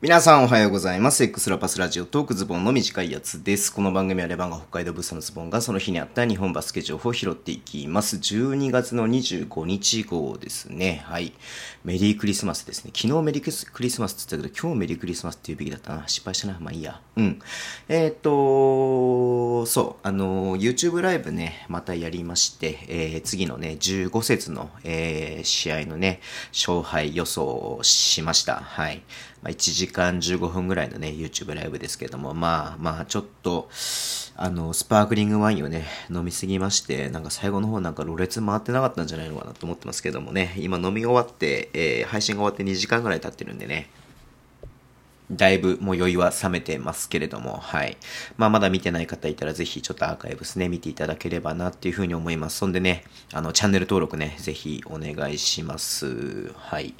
皆さんおはようございます。X ラパスラジオトークズボンの短いやつです。この番組はレバンが北海道ブースのズボンがその日にあった日本バスケ情報を拾っていきます。12月の25日号ですね。はい。メリークリスマスですね。昨日メリークリスマスって言ったけど、今日メリークリスマスって言うべきだったな。失敗したな。まあいいや。うん。えー、とと、そう、あの、YouTube ライブね、またやりまして、えー、次のね、15節の、えー、試合のね、勝敗予想をしました。はい。まあ、1時間15分ぐらいのね、YouTube ライブですけども、まあまあ、ちょっと、あの、スパークリングワインをね、飲みすぎまして、なんか最後の方なんかろれつ回ってなかったんじゃないのかなと思ってますけどもね、今飲み終わって、えー、配信が終わって2時間ぐらい経ってるんでね、だいぶもう酔いは冷めてますけれども、はい。まあまだ見てない方いたらぜひちょっとアーカイブスね、見ていただければなっていうふうに思います。そんでね、あの、チャンネル登録ね、ぜひお願いします。はい。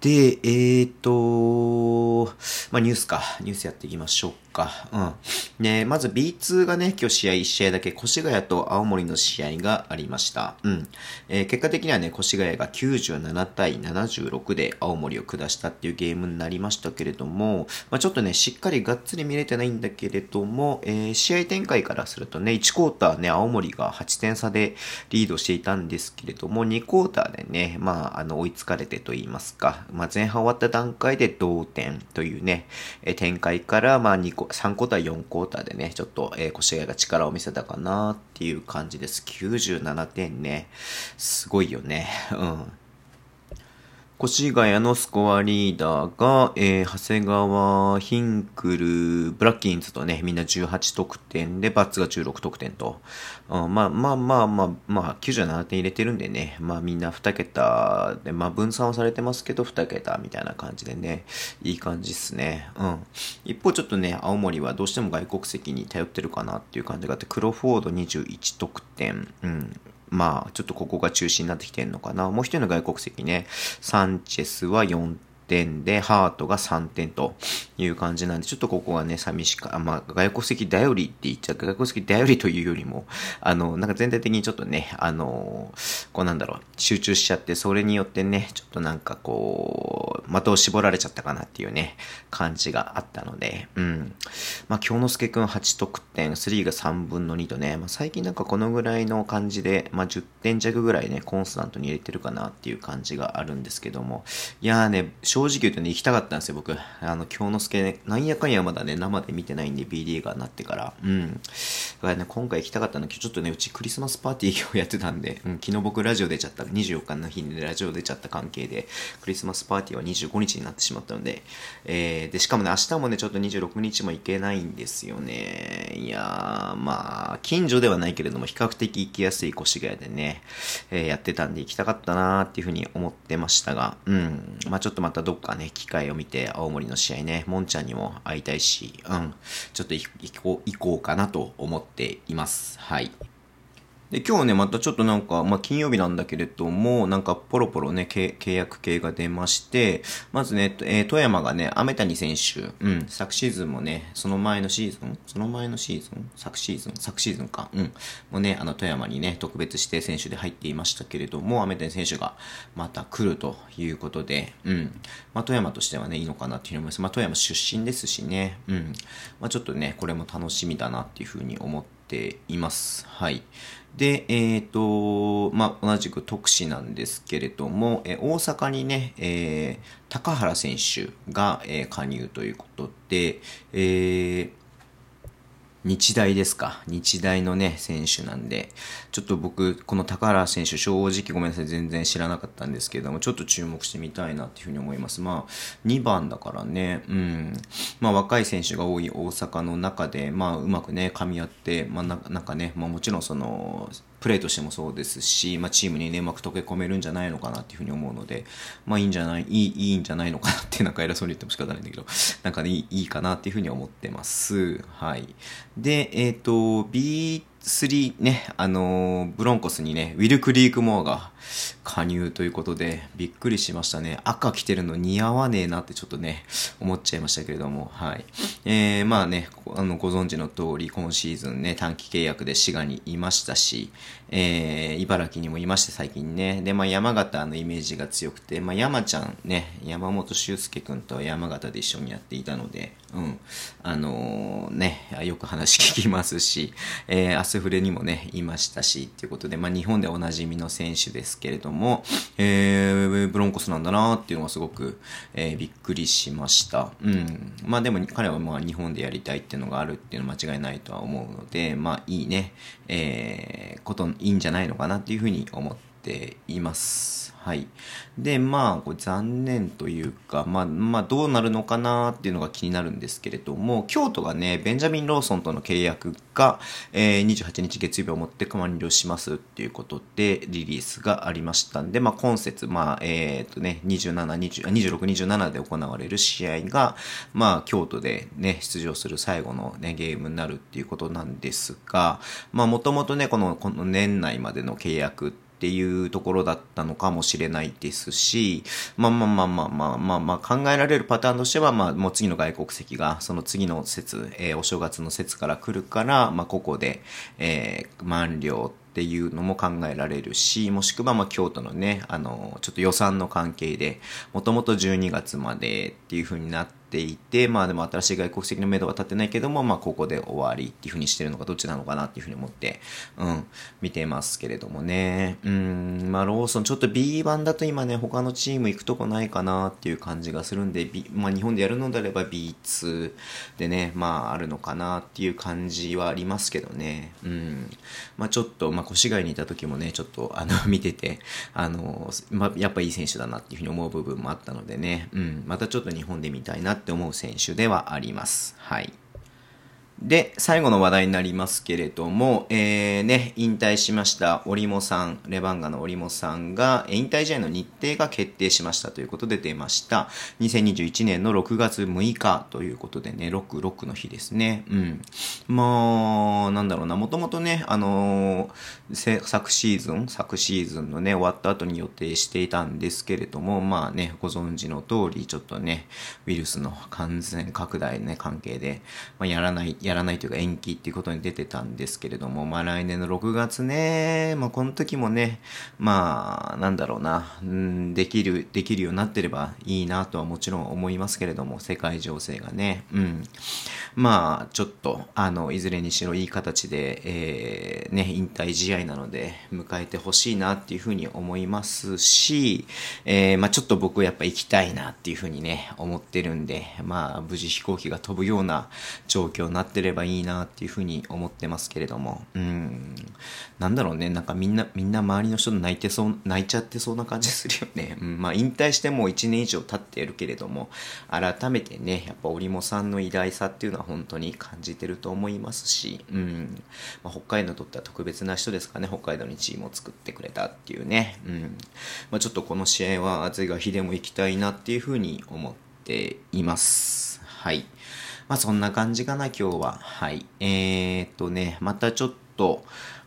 で、えーと、まあニュースか。ニュースやっていきましょうか。うん。ね、まず B2 がね、今日試合1試合だけ、越谷と青森の試合がありました。うん。えー結果的にはね、越谷が97対76で青森を下したっていうゲームになりましたけれども、まあちょっとね、しっかりがっつり見れてないんだけれども、えー試合展開からするとね、1クォーターね、青森が8点差でリードしていたんですけれども、2クォーターでね、まあ、あの、追いつかれてと言いますか、まあ前半終わった段階で同点というね、え展開から、まあ2個、3クォーター、4クォーターでね、ちょっと、えー、越谷が力を見せたかなっていう感じです。97点ね。すごいよね。うん。越谷のスコアリーダーが、えー長谷川、ヒンクル、ブラッキンズとね、みんな18得点で、バッツが16得点と。うんまあまあまあまあ、まあ、97点入れてるんでね、まあみんな2桁で、まあ分散はされてますけど、2桁みたいな感じでね、いい感じっすね。うん。一方ちょっとね、青森はどうしても外国籍に頼ってるかなっていう感じがあって、クロフォード21得点、うん。まあ、ちょっとここが中心になってきてるのかな。もう一人の外国籍ね、サンチェスは4点で、ハートが3点という感じなんで、ちょっとここがね、寂しか、まあ、外国籍頼りって言っちゃう、外国籍頼りというよりも、あの、なんか全体的にちょっとね、あの、こうなんだろう、集中しちゃって、それによってね、ちょっとなんかこう、的を絞られちゃったかなっていうね、感じがあったので、うん。まあ、京之介くん8得点、3が3分の2とね、まあ、最近なんかこのぐらいの感じで、まあ、10点弱ぐらいね、コンスタントに入れてるかなっていう感じがあるんですけども、いやーね、正直言うとね、行きたかったんですよ、僕。あの、京之介ね、なんやかんやまだね、生で見てないんで、B リーガーになってから。うん。だからね、今回行きたかったのちょっとね、うちクリスマスパーティーをやってたんで、うん、昨日僕ラジオ出ちゃった、24日の日にねラジオ出ちゃった関係で、クリスマスパーティーは25日になってしまったので、えー、で、しかもね、明日もね、ちょっと26日も行けないんですよね。いやー、まあ、近所ではないけれども、比較的行きやすい越谷でね、えーやってたんで行きたかったなーっていうふうに思ってましたが、うん、まあちょっとまたどっかね、機会を見て、青森の試合ね、もんちゃんにも会いたいし、うん、ちょっと行こう、行こうかなと思っています。はい。で、今日ね、またちょっとなんか、まあ、金曜日なんだけれども、なんか、ポロポロね、契約系が出まして、まずね、えー富山がね、雨谷選手、うん、昨シーズンもね、その前のシーズンその前のシーズン？昨シーズン？昨シーズンか。うん。もうね、あの、富山にね、特別指定選手で入っていましたけれども、雨谷選手がまた来るということで、うん。まあ、富山としてはね、いいのかなっていうふうに思います。まあ、富山出身ですしね、うん。まあ、ちょっとね、これも楽しみだなっていうふうに思ってています。はい。で、えっ、と、まあ、同じく特使なんですけれども、え大阪にね、えー高原選手が、えー加入ということで、えー日大ですか？日大のね、選手なんで、ちょっと僕、この高原選手、正直ごめんなさい、全然知らなかったんですけども、ちょっと注目してみたいなっていうふうに思います。まあ、2番だからね、うん。まあ、若い選手が多い大阪の中で、まあ、うまくね、噛み合って、まあ、ななんかね、まあ、もちろんその、プレーとしてもそうですし、まあ、チームにね、うまく溶け込めるんじゃないのかなっていうふうに思うので、まあ、いいんじゃない、いい、いいんじゃないのかなって、なんか偉そうに言っても仕方ないんだけど、なんかね、いいかなっていうふうに思ってます。はい。で、えっ、と、3ね、あのーブロンコスにね、ウィル・クリーク・モアが加入ということで、びっくりしましたね。赤着てるの似合わねえなってちょっとね、思っちゃいましたけれども、はい。えー、まあね、あの、ご存知の通り、今シーズンね、短期契約で滋賀にいましたし、えー、茨城にもいまして、最近ね。で、まあ、山形のイメージが強くて、まあ、山ちゃんね、山本修介くんと山形で一緒にやっていたので、うん、あのー、ね、よく話聞きますし、えー、アスフレにもね、いましたし、ということで、まあ、日本でおなじみの選手ですけれども、えー、ブロンコスなんだなっていうのはすごく、えー、びっくりしました。うん。まあ、でも彼はまあ、日本でやりたいっていうのがあるっていうのは間違いないとは思うので、まあ、いいね、えー、こと、いいんじゃないのかなっていうふうに思っています。はい。で、まあ、こ残念というか、まあ、まあ、どうなるのかなっていうのが気になるんですけれども、京都がね、ベンジャミン・ローソンとの契約が、えー、28日月曜日をもって完了しますっていうことで、リリースがありましたんで、まあ、今節、まあ、えっ、ー、とね、27、20 26、27で行われる試合が、まあ、京都でね、出場する最後のね、ゲームになるっていうことなんですが、まあ、もともとね、この、この年内までの契約ってっていうところだったのかもしれないですし、まあまあまあまあまあまあ、まあ、考えられるパターンとしては、まあもう次の外国籍が、その次の節、えー、お正月の節から来るから、まあここで、えー、満了ってっていうのも考えられるし、もしくはまあ京都のね、あの、ちょっと予算の関係で、もともと12月までっていう風になって、いて、まあでも新しい外国籍の目処は立ってないけども、まあここで終わりっていうふうにしてるのかどっちなのかなっていうふうに思って、うん、見てますけれどもね。うん、まあローソンちょっと B1 だと今ね、他のチーム行くとこないかなっていう感じがするんで、B、まあ日本でやるのであれば B2 でね、まああるのかなっていう感じはありますけどね。うん。まあちょっと、ま越谷にいた時もね、ちょっとあの 見てて、あの、まやっぱいい選手だなっていうふうに思う部分もあったのでね、うん、またちょっと日本で見たいなって思う選手ではあります。はい。で、最後の話題になりますけれども、えー、ね、引退しました織茂さん、レバンガの織茂さんが、引退試合の日程が決定しましたということで出ました。2021年の6月6日ということでね、6、6の日ですね。うん。まあ、なんだろうな、もともとね、あのー、昨シーズン、昨シーズンのね、終わった後に予定していたんですけれども、まあね、ご存知の通り、ちょっとね、ウイルスの感染拡大ね、関係で、まあ、やらない、やららないというか延期っていうことに出てたんですけれども、まあ来年の6月ね、まあこの時もね、まあなんだろうな、うん、できる、できるようになってればいいなとはもちろん思いますけれども、世界情勢がね、うん。まあちょっと、あの、いずれにしろいい形で、えー、ね、引退試合なので迎えてほしいなっていうふうに思いますし、えー、まあちょっと僕やっぱ行きたいなっていうふうにね、思ってるんで、まあ無事飛行機が飛ぶような状況になってってればいいなっていうふうに思ってますけれども、うん、なんだろうね、なんかみんな、みんな周りの人泣いてそう、泣いちゃってそうな感じするよね。うん、まあ引退してもう1年以上経っているけれども、改めてね、やっぱ織茂さんの偉大さっていうのは本当に感じてると思いますし、うん、まあ、北海道にとっては特別な人ですかね、北海道にチームを作ってくれたっていうね、うん、まあ、ちょっとこの試合は暑いが日でも行きたいなっていうふうに思っています。はい。まあそんな感じかな、今日は。はい。えー、っとね、またちょっと、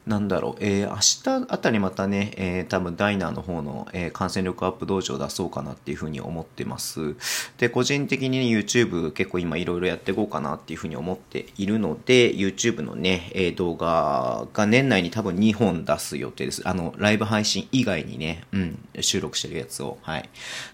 なんだろう、えー、明日あたりまたね、えー、多分ダイナーの方の、えー、感染力アップ道場を出そうかなっていうふうに思ってます。で、個人的に、ね、YouTube 結構今いろいろやっていこうかなっていうふうに思っているので、YouTube のね、えー、動画が年内に多分2本出す予定です。あの、ライブ配信以外にね、うん、収録してるやつを。はい。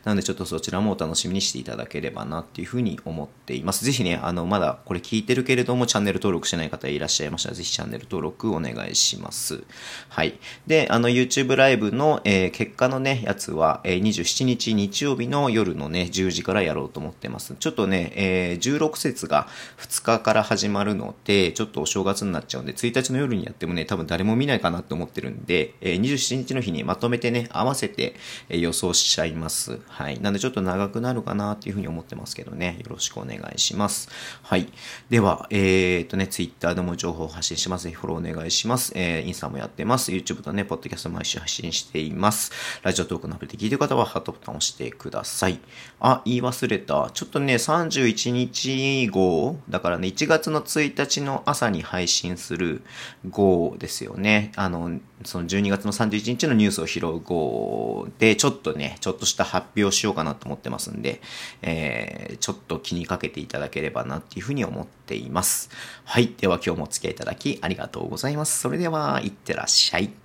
なのでちょっとそちらもお楽しみにしていただければなっていうふうに思っています。ぜひね、あの、まだこれ聞いてるけれども、チャンネル登録してない方いらっしゃいましたら、ぜひチャンネル登録お願いします。ます。はい。で、あの、YouTube ライブの、えー、結果のね、やつは、えー、27日日曜日の夜のね、10時からやろうと思ってます。ちょっとね、えー、16節が2日から始まるので、ちょっとお正月になっちゃうんで、1日の夜にやってもね、多分誰も見ないかなって思ってるんで、えー、27日の日にまとめてね、合わせて、え、予想しちゃいます。はい。なんでちょっと長くなるかなっていうふうに思ってますけどね、よろしくお願いします。はい。では、えー、っとね、Twitter でも情報を発信します。ぜひフォローお願いします。えー、インスタもやってます。YouTube とね、ポッドキャスト毎週配信しています。ラジオトークのアプリで聞いてる方はハートボタンを押してください。あ、言い忘れた。ちょっとね、31日号、だからね、1月の1日の朝に配信する号ですよね。あの、その12月の31日のニュースを拾う号で、ちょっとね、ちょっとした発表しようかなと思ってますんで、えー、ちょっと気にかけていただければなっていうふうに思っています。はい。では今日もお付き合いいただきありがとうございます。それでは、いってらっしゃい。